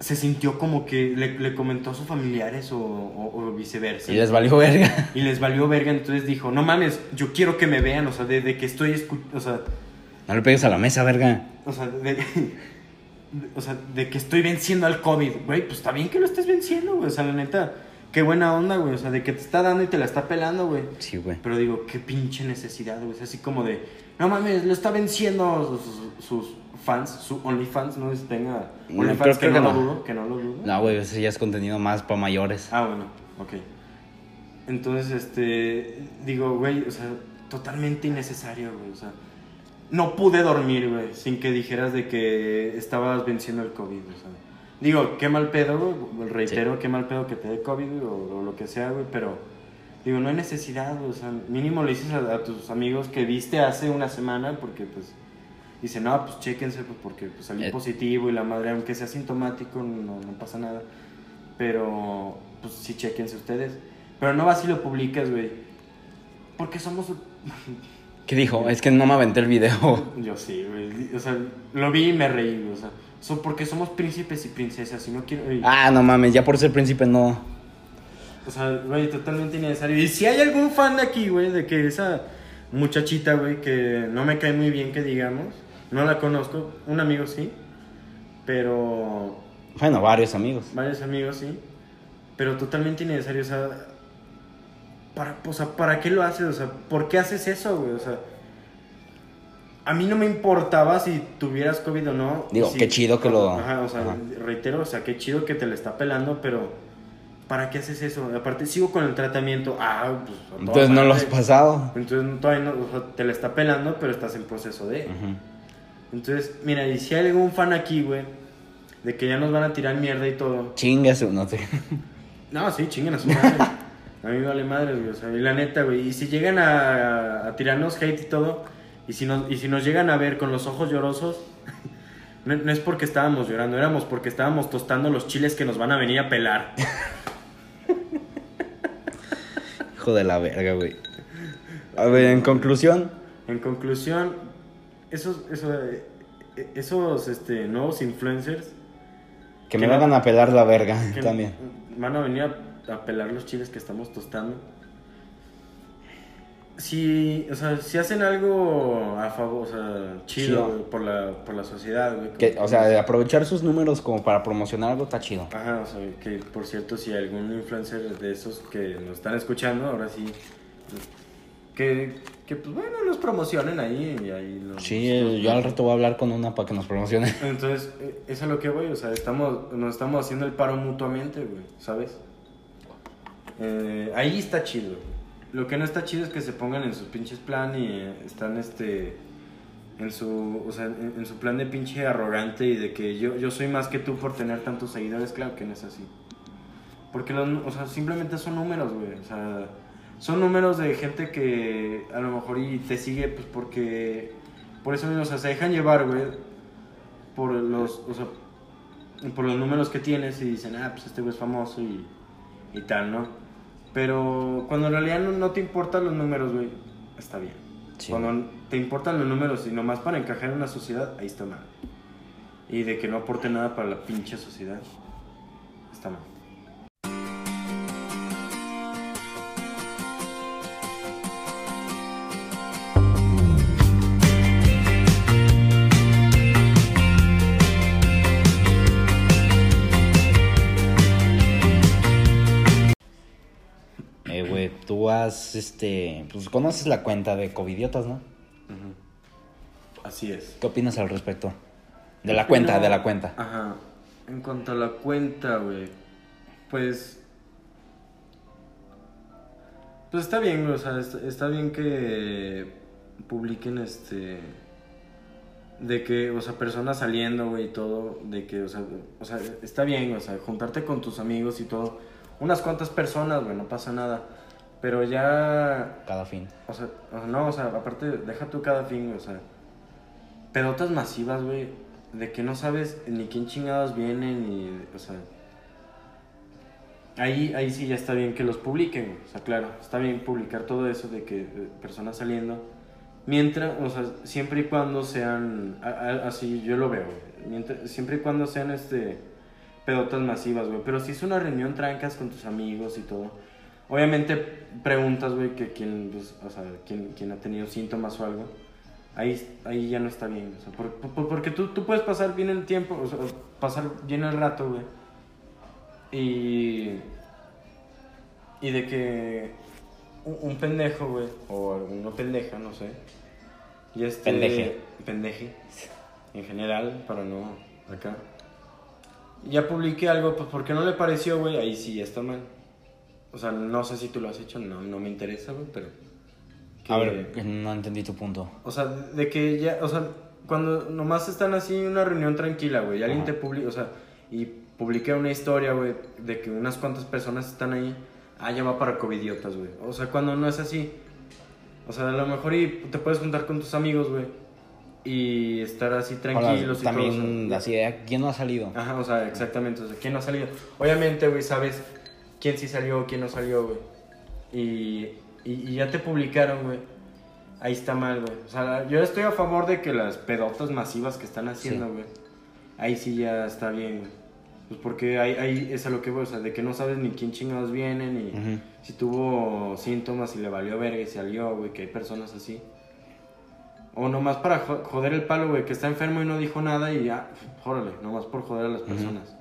se sintió como que le, le comentó a sus familiares o, o- o viceversa. Y les valió verga. Y les valió verga, entonces dijo, no mames, yo quiero que me vean, o sea, de, de que estoy, o sea, No le pegues a la mesa, verga. O sea, de, o sea, de que estoy venciendo al COVID, güey, pues está bien que lo estés venciendo, güey. O sea, la neta, qué buena onda, güey. O sea, de que te está dando y te la está pelando, güey. Sí, güey. Pero digo, qué pinche necesidad, güey. Es así como de, no mames, lo está venciendo sus, sus fans, su OnlyFans, no sé si tenga No, OnlyFans, que, no que lo no. dudo, que no lo dudo. No, güey, ese ya es contenido más para mayores. Ah, bueno, ok. Entonces, este, digo, güey, o sea, totalmente innecesario, güey, o sea, no pude dormir, güey, sin que dijeras de que estabas venciendo el COVID, o sea. Digo, qué mal pedo, güey, reitero, qué mal pedo que te dé COVID, o, o lo que sea, güey, pero, digo, no hay necesidad, o sea, mínimo le dices a, a tus amigos que viste hace una semana, porque, pues, dicen, no, pues, chéquense, pues, porque pues, salí Eh. positivo y la madre, aunque sea sintomático, no, no pasa nada. Pero, pues sí, chequense ustedes. Pero no vas y lo publicas, güey. Porque somos. ¿Qué dijo? Es que no me aventé el video. Yo sí, güey. O sea, lo vi y me reí, güey. O sea, so- porque somos príncipes y princesas y no quiero. y- Ah, no mames, ya por ser príncipe no. O sea, güey, totalmente innecesario. Y si hay algún fan de aquí, güey, de que esa muchachita, güey, que no me cae muy bien, que digamos. No la conozco. Un amigo sí. Pero Bueno, varios amigos. Varios amigos, sí. Pero totalmente innecesario, o sea. Para, o sea, ¿para qué lo haces? O sea, ¿por qué haces eso, güey? O sea. A mí no me importaba si tuvieras COVID o no. Digo, si- qué chido que lo- Ajá, o sea, Ajá. reitero, o sea, qué chido que te le está pelando, pero. ¿Para qué haces eso? Aparte, sigo con el tratamiento. Ah, pues. Entonces no lo has pasado. Entonces, todavía no, o sea, te le está pelando, pero estás en proceso de. Entonces, mira, y si hay algún fan aquí, güey, de que ya nos van a tirar mierda y todo. Chinga su, no sé. No, sí, chinguen a su madre. A mí me vale madre, güey. O sea, y la neta, güey. Y si llegan a, a tirarnos hate y todo, y si, nos, y si nos llegan a ver con los ojos llorosos, no, no es porque estábamos llorando, éramos porque estábamos tostando los chiles que nos van a venir a pelar. Hijo de la verga, güey. A ver, en conclusión, En conclusión, esos, esos, eh, esos este, nuevos influencers que Que me vayan a pelar la verga también. van a venir a, a pelar los chiles que estamos tostando. Si, o sea, si hacen algo a favor, o sea, chido, güey, por la, por la sociedad, güey. Que, o sea, de aprovechar sus números como para promocionar algo está chido. Ajá, o sea, que por cierto, si algún influencer de esos que nos están escuchando, ahora sí, que, que pues bueno, los promocionen ahí y ahí los... Sí, los- yo al rato voy a hablar con una para que nos promocione. Entonces, eh, eso es lo que voy, o sea, estamos, nos estamos haciendo el paro mutuamente, güey, ¿sabes? Eh, ahí está chido. Lo que no está chido es que se pongan en sus pinches plan y eh, están, este, en su, o sea, en, su plan de pinche arrogante y de que yo, yo soy más que tú por tener tantos seguidores, claro que no es así. Porque los, o sea, simplemente son números, güey, o sea, son números de gente que a lo mejor y te sigue, pues porque, por eso mismo, o sea, se dejan llevar, güey, por los, o sea, por los números que tienes y dicen, ah, pues este güey es famoso y, y tal, ¿no? Pero cuando en realidad no, no te importan los números, güey, está bien. Sí. Cuando te importan los números y nomás para encajar en una sociedad, ahí está mal. Y de que no aporte nada para la pinche sociedad, está mal. Este, pues conoces la cuenta de Covidiotas, ¿no? Así es. ¿Qué opinas al respecto? De la cuenta, No, de la cuenta. Ajá. En cuanto a la cuenta, güey. Pues. Pues está bien. O sea, está, está bien que publiquen este. De que, o sea, personas saliendo, güey, y todo. De que, o sea, o sea, está bien, o sea, juntarte con tus amigos y todo. Unas cuantas personas, güey, no pasa nada. Pero ya Cada fin. o sea, o sea, no, o sea, aparte, deja tú cada fin, o sea, pedotas masivas, güey, de que no sabes ni quién chingados vienen, ni, o sea, ahí, ahí sí ya está bien que los publiquen, o sea, claro, está bien publicar todo eso de que eh, personas saliendo, mientras, o sea, siempre y cuando sean, a- a- así yo lo veo, mientras, siempre y cuando sean, este, pedotas masivas, güey, pero si es una reunión trancas con tus amigos y todo, Obviamente preguntas, güey, que quién, pues, o sea, quién, quién ha tenido síntomas o algo. Ahí, ahí ya no está bien. O sea, por- por- porque tú, tú puedes pasar bien el tiempo, o sea, pasar bien el rato, güey. Y. Y de que un, un pendejo, güey, o una pendeja, no sé. Y este. Pendeje. Pendeje. En general, para no. Acá. Ya publiqué algo, pues porque no le pareció, güey, ahí sí ya está mal. O sea, no sé si tú lo has hecho, no, no me interesa, güey, pero... que- A ver, no entendí tu punto. O sea, de que ya, o sea, cuando nomás están así en una reunión tranquila, güey, y alguien Ajá. te publica, o sea, y publiqué una historia, güey, de que unas cuantas personas están ahí, ah, ya va para covidiotas, güey. O sea, cuando no es así, o sea, a lo mejor y te puedes juntar con tus amigos, güey, y estar así tranquilos Ahora, y todo. o también, sea, así de, ¿quién no ha salido? Ajá, o sea, exactamente. O sea, ¿quién no ha salido? Obviamente, güey, sabes quién sí salió, quién no salió, güey. Y, y, y ya te publicaron, güey. Ahí está mal, güey. O sea, yo estoy a favor de que las pedotas masivas que están haciendo, Sí. güey. Ahí sí ya está bien, güey. Pues porque ahí, ahí es a lo que voy, o sea, de que no sabes ni quién chingados viene, ni Ujú. si tuvo síntomas y le valió verga y salió, güey, que hay personas así. O nomás para jo- joder el palo, güey, que está enfermo y no dijo nada y ya, órale, nomás por joder a las personas.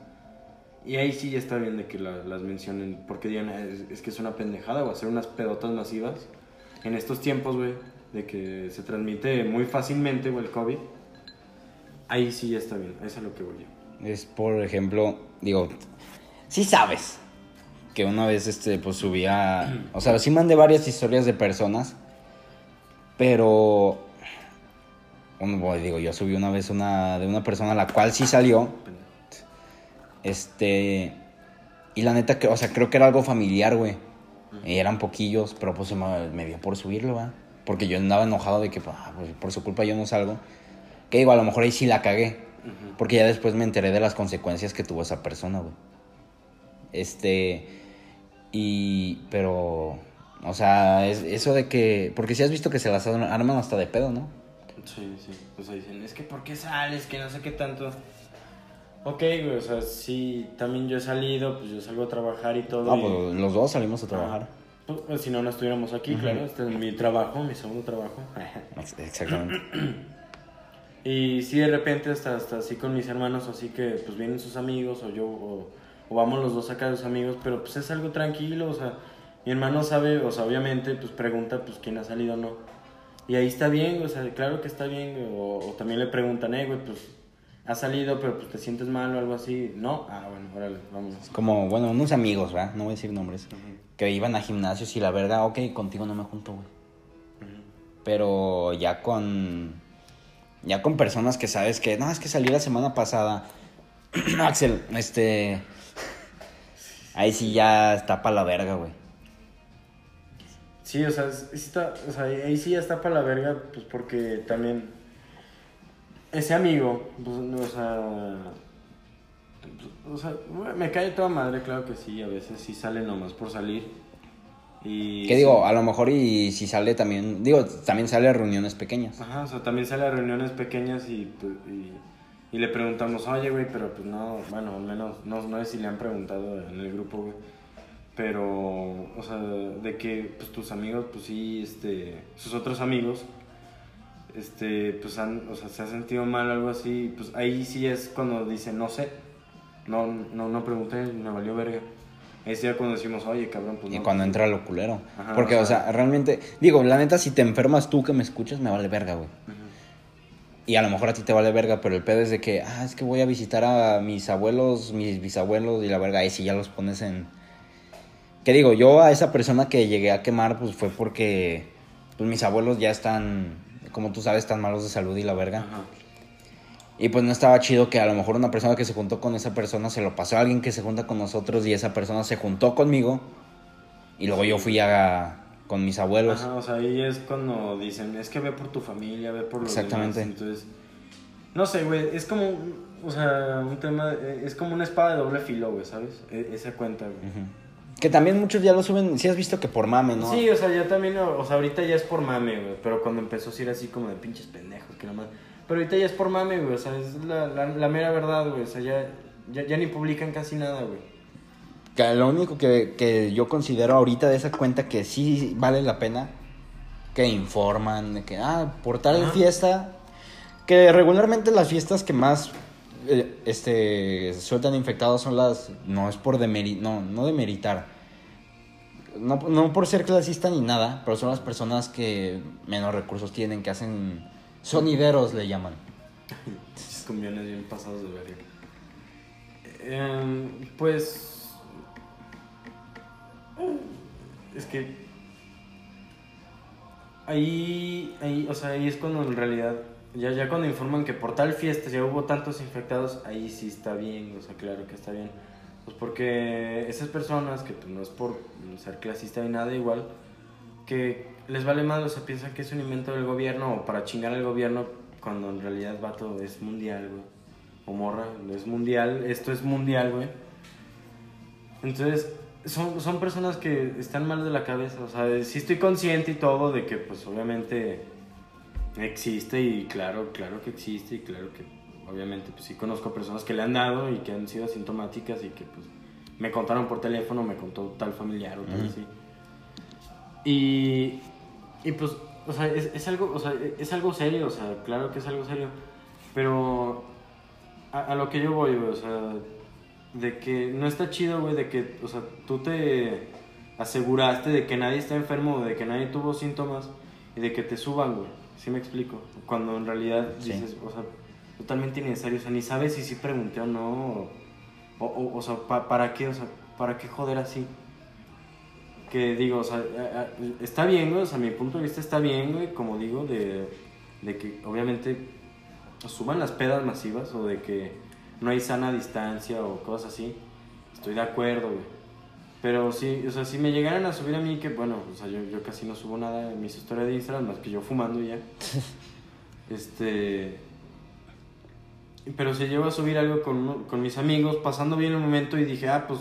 Y ahí sí ya está bien de que la- las mencionen, porque digan, "Ah, es, es que es una pendejada o hacer unas pedotas masivas. En estos tiempos, güey, de que se transmite muy fácilmente, güey, el COVID. Ahí sí ya está bien, eso es a lo que voy yo. Es, por ejemplo, digo, sí sabes que una vez, este, pues subía, o sea, sí mandé varias historias de personas, pero, bueno, digo, yo subí una vez una de una persona a la cual sí salió. Este, y la neta, que, o sea, creo que era algo familiar, güey. Y eran poquillos, pero pues me, me dio por subirlo, ¿va? Porque yo andaba enojado de que ah, pues, por su culpa yo no salgo. Que digo, a lo mejor ahí sí la cagué. Porque ya después me enteré de las consecuencias que tuvo esa persona, güey. Este. Y. Pero. O sea, es, eso de que. Porque si has visto que se las arman hasta de pedo, ¿no? Sí, sí. O sea, dicen, es que ¿por qué sales? Que no sé qué tanto. Ok, güey, o sea, sí, también yo he salido, pues yo salgo a trabajar y todo. Ah, y- pues los dos salimos a trabajar. Pues, pues, si no, no estuviéramos aquí, claro. Este es mi trabajo, mi segundo trabajo. Ex- Exactamente. y sí, de repente, hasta, hasta así con mis hermanos, así que pues vienen sus amigos, o yo, o, o vamos los dos acá de sus amigos, pero pues es algo tranquilo, o sea, mi hermano sabe, o sea, obviamente, pues pregunta, pues quién ha salido o no. Y ahí está bien, o sea, claro que está bien, o, o también le preguntan, eh, güey, pues ha salido, pero pues te sientes mal o algo así. No, ah, bueno, órale, vámonos. Como, bueno, unos amigos, ¿verdad? No voy a decir nombres. Que iban a gimnasios y la verdad, ok, contigo no me junto, güey. Pero ya con. Ya con personas que sabes que. No, es que salí la semana pasada. Axel, este. Ahí sí ya está para la verga, güey. Sí, o sea, es- sí está, o sea, ahí sí ya está para la verga, pues porque también ese amigo, pues, no, o sea, pues, o sea, me cae toda madre, claro que sí, a veces sí sale nomás por salir. Y Que digo, a lo mejor y si sale también. Digo, también sale a reuniones pequeñas. Ajá, o sea, también sale a reuniones pequeñas y, pues, y, y le preguntamos, oye, güey, pero pues no, bueno, al menos, no, no sé si le han preguntado en el grupo, güey. Pero, o sea, de que pues tus amigos, pues sí, este, sus otros amigos, este, pues han, o sea, se ha sentido mal o algo así, pues ahí sí es cuando dicen, no sé, no, no, no pregunté, me valió verga. Ahí sí ya cuando decimos, oye, cabrón, pues Y no. cuando entra lo culero. Ajá, Porque, o sea- sea, realmente. Digo, la neta, si te enfermas tú que me escuchas, me vale verga, güey. Y a lo mejor a ti te vale verga, pero el pedo es de que, ah, es que voy a visitar a mis abuelos, mis bisabuelos y la verga, y si ya los pones en... ¿Qué digo? Yo a esa persona que llegué a quemar, pues fue porque, pues mis abuelos ya están, como tú sabes, están malos de salud y la verga. Ajá. Y pues no estaba chido que a lo mejor una persona que se juntó con esa persona se lo pasó a alguien que se junta con nosotros y esa persona se juntó conmigo y luego yo fui a con mis abuelos. Ajá, o sea, ahí es cuando dicen, es que ve por tu familia, ve por los Exactamente. demás. Entonces, no sé, güey, es como, o sea, un tema, es como una espada de doble filo, güey, ¿sabes? E- esa cuenta, güey. Ujú. Que también muchos ya lo suben, si has visto que por mame, ¿no? Sí, o sea, ya también, o sea, ahorita ya es por mame, güey, pero cuando empezó sí era así como de pinches pendejos, que nomás... Pero ahorita ya es por mame, güey, o sea, es la, la, la mera verdad, güey, o sea, ya, ya, ya ni publican casi nada, güey. Que lo único que, que yo considero ahorita de esa cuenta que sí vale la pena, que informan, de que, ah, por tal Ajá. fiesta, que regularmente las fiestas que más este, sueltan infectados son las, no es por demeri no, no demeritar, no, no por ser clasista ni nada, pero son las personas que menos recursos tienen, que hacen sonideros, le llaman. Pinches cumbiones bien pasados de verga. Em, pues. Es que. Ahí, ahí, o sea, ahí es cuando en realidad. Ya, ya cuando informan que por tal fiesta ya hubo tantos infectados, ahí sí está bien, o sea, claro que está bien. Pues porque esas personas, que pues, no es por ser clasista ni nada igual, que les vale mal, o sea, piensan que es un invento del gobierno o para chingar al gobierno, cuando en realidad, vato, es mundial, güey. O morra, es mundial, esto es mundial, güey. Entonces, son, son personas que están mal de la cabeza, o sea, sí estoy consciente y todo de que, pues, obviamente existe y claro, claro que existe y claro que, obviamente, pues sí conozco personas que le han dado y que han sido asintomáticas y que, pues, me contaron por teléfono, me contó tal familiar o tal Ujú. así. Y, y pues, o sea, es, es algo, o sea, es algo serio, o sea, claro que es algo serio. Pero a, a lo que yo voy, güey, o sea, de que no está chido, güey, de que, o sea, tú te aseguraste de que nadie está enfermo, de que nadie tuvo síntomas y de que te suban, güey. ¿Sí me explico? Cuando en realidad Sí. dices, o sea, totalmente innecesario, o sea, ni sabes si sí pregunté o no, o, o, o sea, pa- ¿para qué? O sea, ¿para qué joder así? que digo, o sea, está bien, güey, o sea, mi punto de vista está bien, güey, como digo, de, de que obviamente suban las pedas masivas o de que no hay sana distancia o cosas así. Estoy de acuerdo, güey. Pero sí, o sea, si me llegaran a subir a mí, que bueno, o sea, yo, yo casi no subo nada en mis historias de Instagram, más que yo fumando ya. este. Pero si llego a subir algo con, uno- con mis amigos, pasando bien el momento y dije, ah, pues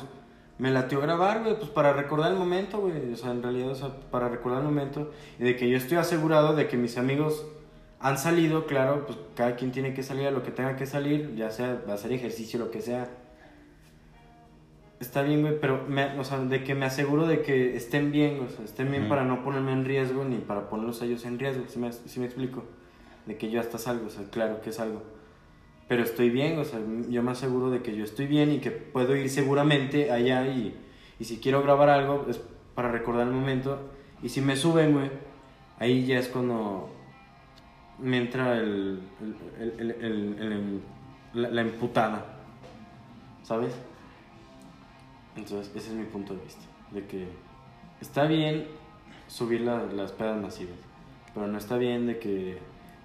me latió grabar, güey, pues para recordar el momento, güey. O sea, en realidad, o sea, para recordar el momento. Y de que yo estoy asegurado de que mis amigos han salido, claro, pues cada quien tiene que salir a lo que tenga que salir, ya sea hacer ejercicio, lo que sea. Está bien, güey, pero me, o sea, de que me aseguro de que estén bien, o sea, estén bien Ujú. para no ponerme en riesgo ni para ponerlos a ellos en riesgo, si me, sí me explico? De que yo hasta salgo, o sea, claro que es algo. Pero estoy bien, o sea, yo me aseguro de que yo estoy bien y que puedo ir seguramente allá y, y si quiero grabar algo es para recordar el momento. Y si me suben, güey, ahí ya es cuando me entra el, el- el- el- el- el- la, la emputada, ¿sabes? Entonces, ese es mi punto de vista, de que está bien subir la- las pedas masivas, pero no está bien de que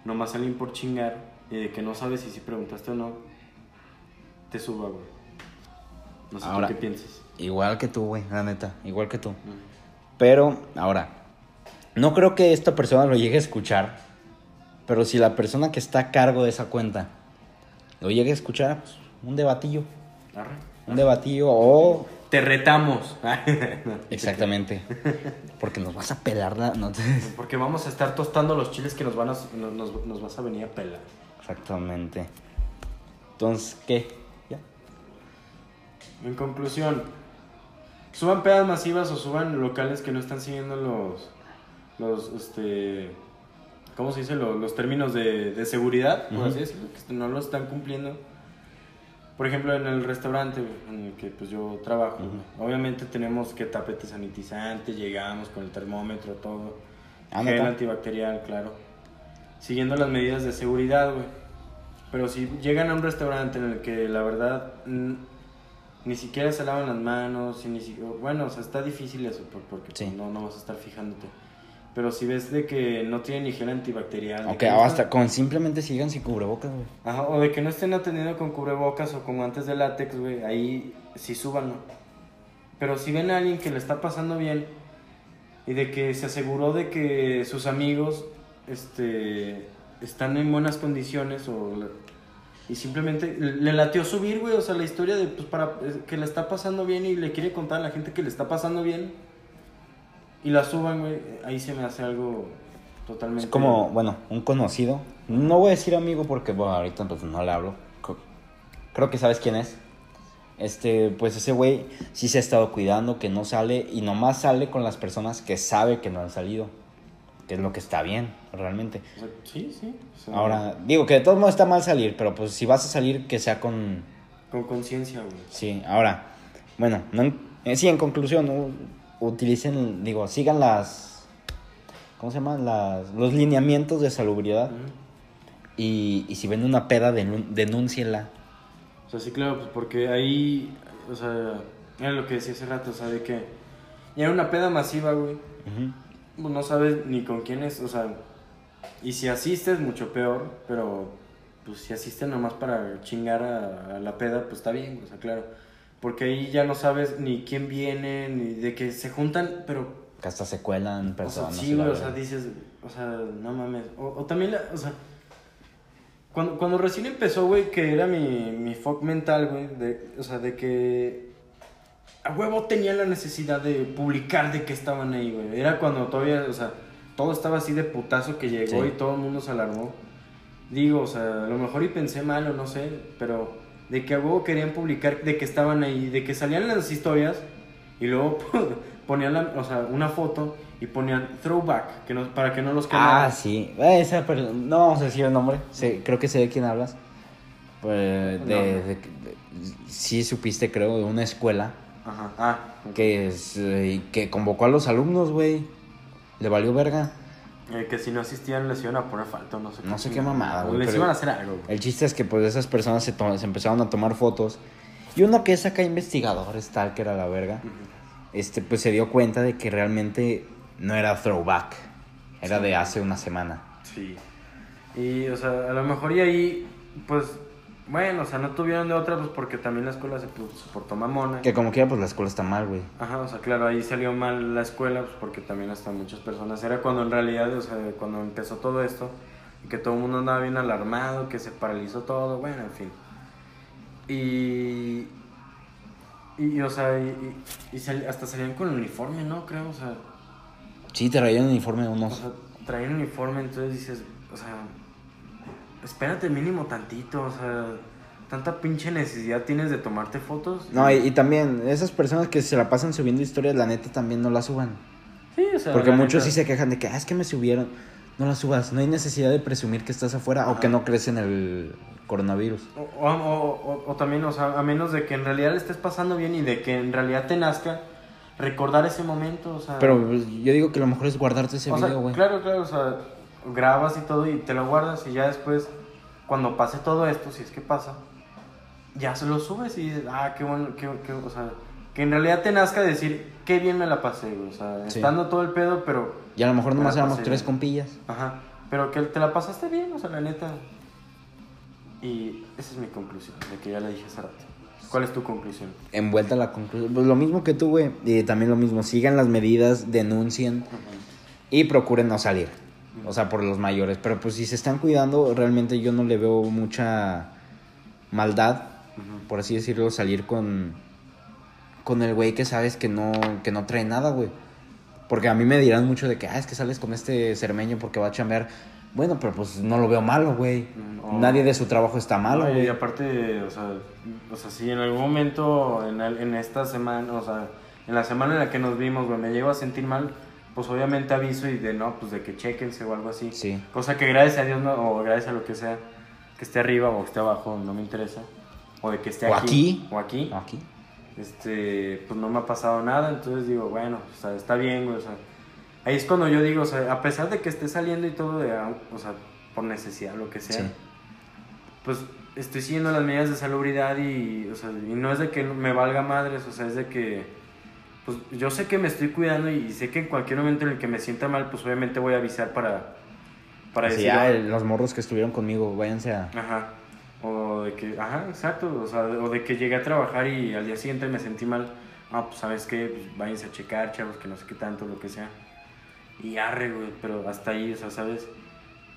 nomás salen por chingar y de que no sabes si si preguntaste o no, te suba, güey. No sé Ahora- tú qué piensas. Igual que tú, güey, la neta, igual que tú. Pero, ahora, no creo que esta persona lo llegue a escuchar. Pero si la persona que está a cargo de esa cuenta lo llegue a escuchar, pues un debatillo. Arre. Un debatillo o... Te retamos. Exactamente. Porque nos vas a pelar la... no te- Porque vamos a estar tostando los chiles que nos, van a, nos, vas a venir a pelar. Exactamente. Entonces, ¿qué? ¿Ya? En conclusión, suban pedas masivas o suban locales que no están siguiendo los, los, este, ¿cómo se dice? Los, los términos de, de seguridad, por así decirlo, que no lo están cumpliendo. Por ejemplo, en el restaurante en el que pues yo trabajo, obviamente tenemos que tapete sanitizante, llegamos con el termómetro, todo, Ah, gel antibacterial, claro, siguiendo las medidas de seguridad, güey. Pero si llegan a un restaurante en el que la verdad ni siquiera se lavan las manos, y ni si- bueno, o sea, está difícil eso por- porque pues, no, no vas a estar fijándote. Pero si ves de que no tienen ni gel antibacterial, Ok, no hasta con simplemente sigan sin cubrebocas, güey. Ajá, o de que no estén atendiendo con cubrebocas o con guantes de látex, güey, ahí sí súbanlo. Pero si ven a alguien que le está pasando bien y de que se aseguró de que sus amigos este, están en buenas condiciones o y simplemente le latió subir, güey, o sea, la historia de pues para eh, que le está pasando bien y le quiere contar a la gente que le está pasando bien y la suban, güey, ahí se me hace algo totalmente Es como, bueno, un conocido. No voy a decir amigo porque, bueno, ahorita pues no le hablo. Creo- que sabes quién es. Este, pues ese güey sí se ha estado cuidando, que no sale y nomás sale con las personas que sabe que no han salido. Que es lo que está bien, realmente. Sí, sí. o sea, Ahora, digo que de todos modos está mal salir, pero pues si vas a salir, que sea con. Con conciencia, güey. Sí, ahora, bueno, no eh, sí, en conclusión, u- utilicen, digo, sigan las. ¿Cómo se llaman? Las, los lineamientos de salubridad. Y, y si ven una peda, denúncienla. O sea, sí, claro, pues porque ahí, o sea, era lo que decía hace rato, o sea, de que era una peda masiva, güey. Pues no sabes ni con quién es, o sea, y si asistes, mucho peor, pero pues si asistes nomás para chingar a, a la peda, pues está bien, o sea, claro. Porque ahí ya no sabes ni quién viene, ni de que se juntan, pero Que hasta se cuelan O sea, personas. sí, güey, o sea, dices, o sea, no mames. O, o también, la, o sea, cuando, cuando recién empezó, güey, que era mi, mi fuck mental, güey, de, o sea, de que a huevo tenía la necesidad de publicar de que estaban ahí, güey. Era cuando todavía, o sea, todo estaba así de putazo que llegó Sí. y todo el mundo se alarmó. Digo, o sea, a lo mejor y pensé mal o no sé, pero de que a huevo querían publicar de que estaban ahí, de que salían las historias y luego ponían, la, o sea, una foto y ponían throwback, que no, para que no los Ah, quemaran. sí. Eh, Esa per- no vamos a decir el nombre. Sí, creo que sé de quién hablas. Pues, de, No. de- de- sí supiste, creo, de una escuela Ajá, ah, que, es, eh, que convocó a los alumnos, güey. Le valió verga. Eh, que si no asistían les iban a poner falta, no sé No sé qué mamada, O güey, Les iban a hacer algo, güey. El chiste es que pues esas personas se, to- se empezaron a tomar fotos. Y uno que es acá investigador, tal que era la verga, este, pues se dio cuenta de que realmente no era throwback. Era de hace una semana. Sí. Y, o sea, a lo mejor y ahí, pues, Bueno, o sea, no tuvieron de otra, pues porque también la escuela se, portó mamona. Que como quiera, pues la escuela está mal, güey. Ajá, o sea, claro, ahí salió mal la escuela, pues porque también hasta muchas personas. Era cuando en realidad, o sea, cuando empezó todo esto, y que todo el mundo andaba bien alarmado, que se paralizó todo, bueno, en fin. Y. Y, o sea, y, y- y sal- hasta salían con uniforme, ¿no? Creo, o sea, Sí, te traían uniforme o unos. sea, traían uniforme, entonces dices, o sea, espérate mínimo tantito, o sea, tanta pinche necesidad tienes de tomarte fotos. No, y, y también, esas personas que se la pasan subiendo historias, la neta también no las suban. Sí, o sea, Porque muchos neta- sí se quejan de que, ah, es que me subieron. No las subas, no hay necesidad de presumir que estás afuera o Ajá. que no crees en el coronavirus. O, o, o- o también, o sea, a menos de que en realidad le estés pasando bien y de que en realidad te nazca recordar ese momento, o sea. Pero pues, yo digo que lo mejor es guardarte ese o video, güey. claro, claro, o sea, grabas y todo y te lo guardas y ya después, cuando pase todo esto, si es que pasa, ya se lo subes y dices, ah, qué bueno, qué, qué- o sea, que en realidad te nazca decir, qué bien me la pasé, o sea, Sí. estando todo el pedo, pero, Y a lo mejor Me nomás éramos tres compillas. ajá, pero que te la pasaste bien, o sea, la neta. Y esa es mi conclusión, de que ya la dije hace rato. ¿Cuál es tu conclusión? Envuelta la conclusión. Pues lo mismo que tú, güey. Y también lo mismo. Sigan las medidas, denuncien y procuren no salir. O sea, por los mayores. Pero pues si se están cuidando, realmente yo no le veo mucha maldad, Ujú. por así decirlo, salir con, con el güey que sabes que no, que no trae nada, güey. Porque a mí me dirán mucho de que, ah, es que sales con este cermeño porque va a chambear. Bueno, pero pues no lo veo malo, güey. Mm, o- Nadie de su trabajo está malo, No, güey. y aparte, o sea, o sea, si en algún momento, en, el- en esta semana, o sea, en la semana en la que nos vimos, güey, me llego a sentir mal, pues obviamente aviso y de no, pues de que chequense o algo así. Sí. Cosa que gracias a Dios, no, o gracias a lo que sea, que esté arriba o que esté abajo, no me interesa. O de que esté O aquí. aquí. O aquí. Aquí. Este, pues no me ha pasado nada, entonces digo, bueno, o sea, está bien, güey, o sea. Ahí es cuando yo digo, o sea, a pesar de que esté saliendo y todo, de, ah, o sea, por necesidad, lo que sea Sí. pues estoy siguiendo las medidas de salubridad y, o sea, y no es de que me valga madres, o sea, es de que, pues yo sé que me estoy cuidando y sé que en cualquier momento en el que me sienta mal, pues obviamente voy a avisar para, para Sí, decir, ah, "Ah, el- los morros que estuvieron conmigo, váyanse a... ajá, o de que, ajá, exacto, o sea, o de que llegué a trabajar y al día siguiente me sentí mal, ah, pues sabes qué, pues váyanse a checar, chavos, que no sé qué tanto, lo que sea, y arre, güey, pero hasta ahí, o sea, ¿sabes?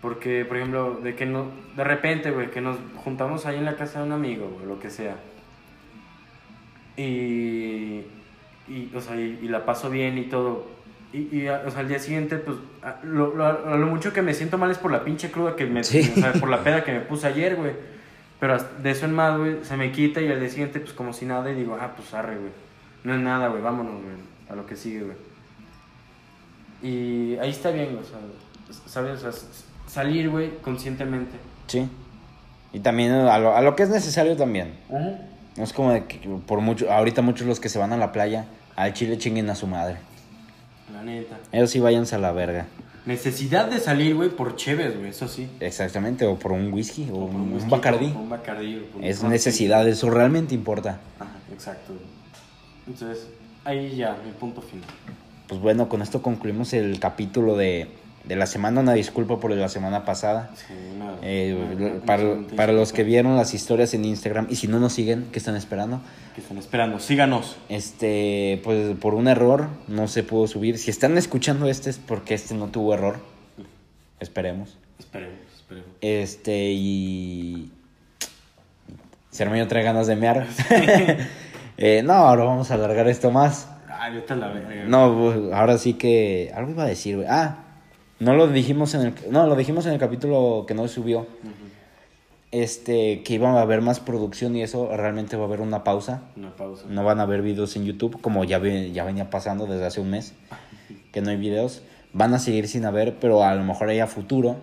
Porque, por ejemplo, de que no, de repente, güey, que nos juntamos ahí en la casa de un amigo, güey, lo que sea. Y, y o sea, y, y la paso bien y todo. Y, y, o sea, al día siguiente, pues, a lo, lo- a lo mucho que me siento mal es por la pinche cruda que me, Sí. o sea, por la peda que me puse ayer, güey. Pero de eso en más, güey, se me quita y al día siguiente, pues, como si nada, y digo, ah, pues, arre, güey. No es nada, güey, vámonos, güey, a lo que sigue, güey. Y ahí está bien, o sea, ¿sabes? O sea, salir, güey, conscientemente. Sí. Y también a lo, a lo que es necesario también. No es como de que por mucho, ahorita muchos los que se van a la playa, al chile chinguen a su madre. La neta. Ellos sí váyanse a la verga. Necesidad de salir, güey, por chéves, güey, eso sí. Exactamente, o por un whisky, o, O por un, whisky, bacardí. o por Un bacardí. por Es necesidad, eso realmente importa. Ajá, exacto. Entonces, ahí ya, mi punto final. Pues bueno, con esto concluimos el capítulo de, de la semana. Una disculpa por la semana pasada. Sí, una- Eh, para, para los que vieron las historias en Instagram y si no nos siguen, ¿qué están esperando? Que están esperando, síganos. Este, pues por un error no se pudo subir. Si están escuchando este es porque este no tuvo error. Esperemos. Esperemos, esperemos. Este, y. Cermeño trae ganas de mear. Eh, no, ahora vamos a alargar esto más. Ay, vete a la verga. No, pues, ahora sí que. Algo iba a decir, güey. Ah, no lo dijimos en el. No, lo dijimos en el capítulo que no subió. Este, que iba a haber más producción y eso. Realmente va a haber una pausa. Una pausa. No van a haber videos en YouTube, como ya, ve- ya venía pasando desde hace un mes, que no hay videos. Van a seguir sin haber, pero a lo mejor ahí a futuro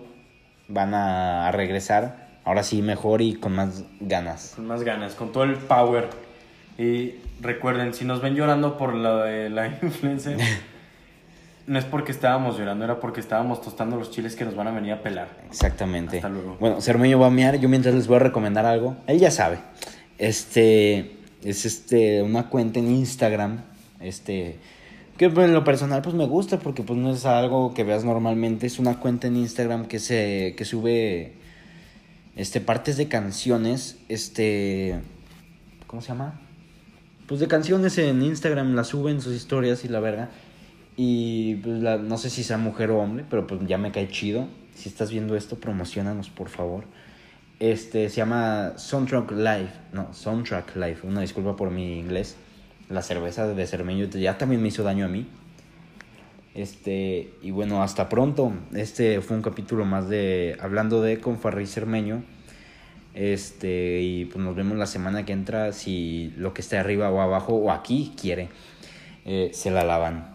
van a, a regresar, ahora sí mejor y con más ganas. Con más ganas, con todo el power. Y recuerden, si nos ven llorando por la de la influencer, no es porque estábamos llorando, era porque estábamos tostando los chiles que nos van a venir a pelar. Exactamente. Hasta luego. Bueno, Cermeño va a mear, yo mientras les voy a recomendar algo. Él ya sabe. Este, es este, una cuenta en Instagram, este, que en lo personal pues me gusta porque pues no es algo que veas normalmente, es una cuenta en Instagram que se, que sube este, partes de canciones, este, ¿cómo se llama? Pues de canciones en Instagram, las suben sus historias y la verga. Y pues la, no sé si sea mujer o hombre, pero pues ya me cae chido. Si estás viendo esto, promocionanos, por favor. Este se llama Soundtrack Live. No, Soundtrack Live. Una disculpa por mi inglés. La cerveza de Cermeño ya también me hizo daño a mí. Este, y bueno, hasta pronto. Este fue un capítulo más de Hablando de con Farrey Cermeño. Este, y pues nos vemos la semana que entra. Si lo que esté arriba o abajo o aquí quiere, eh, se la lavan.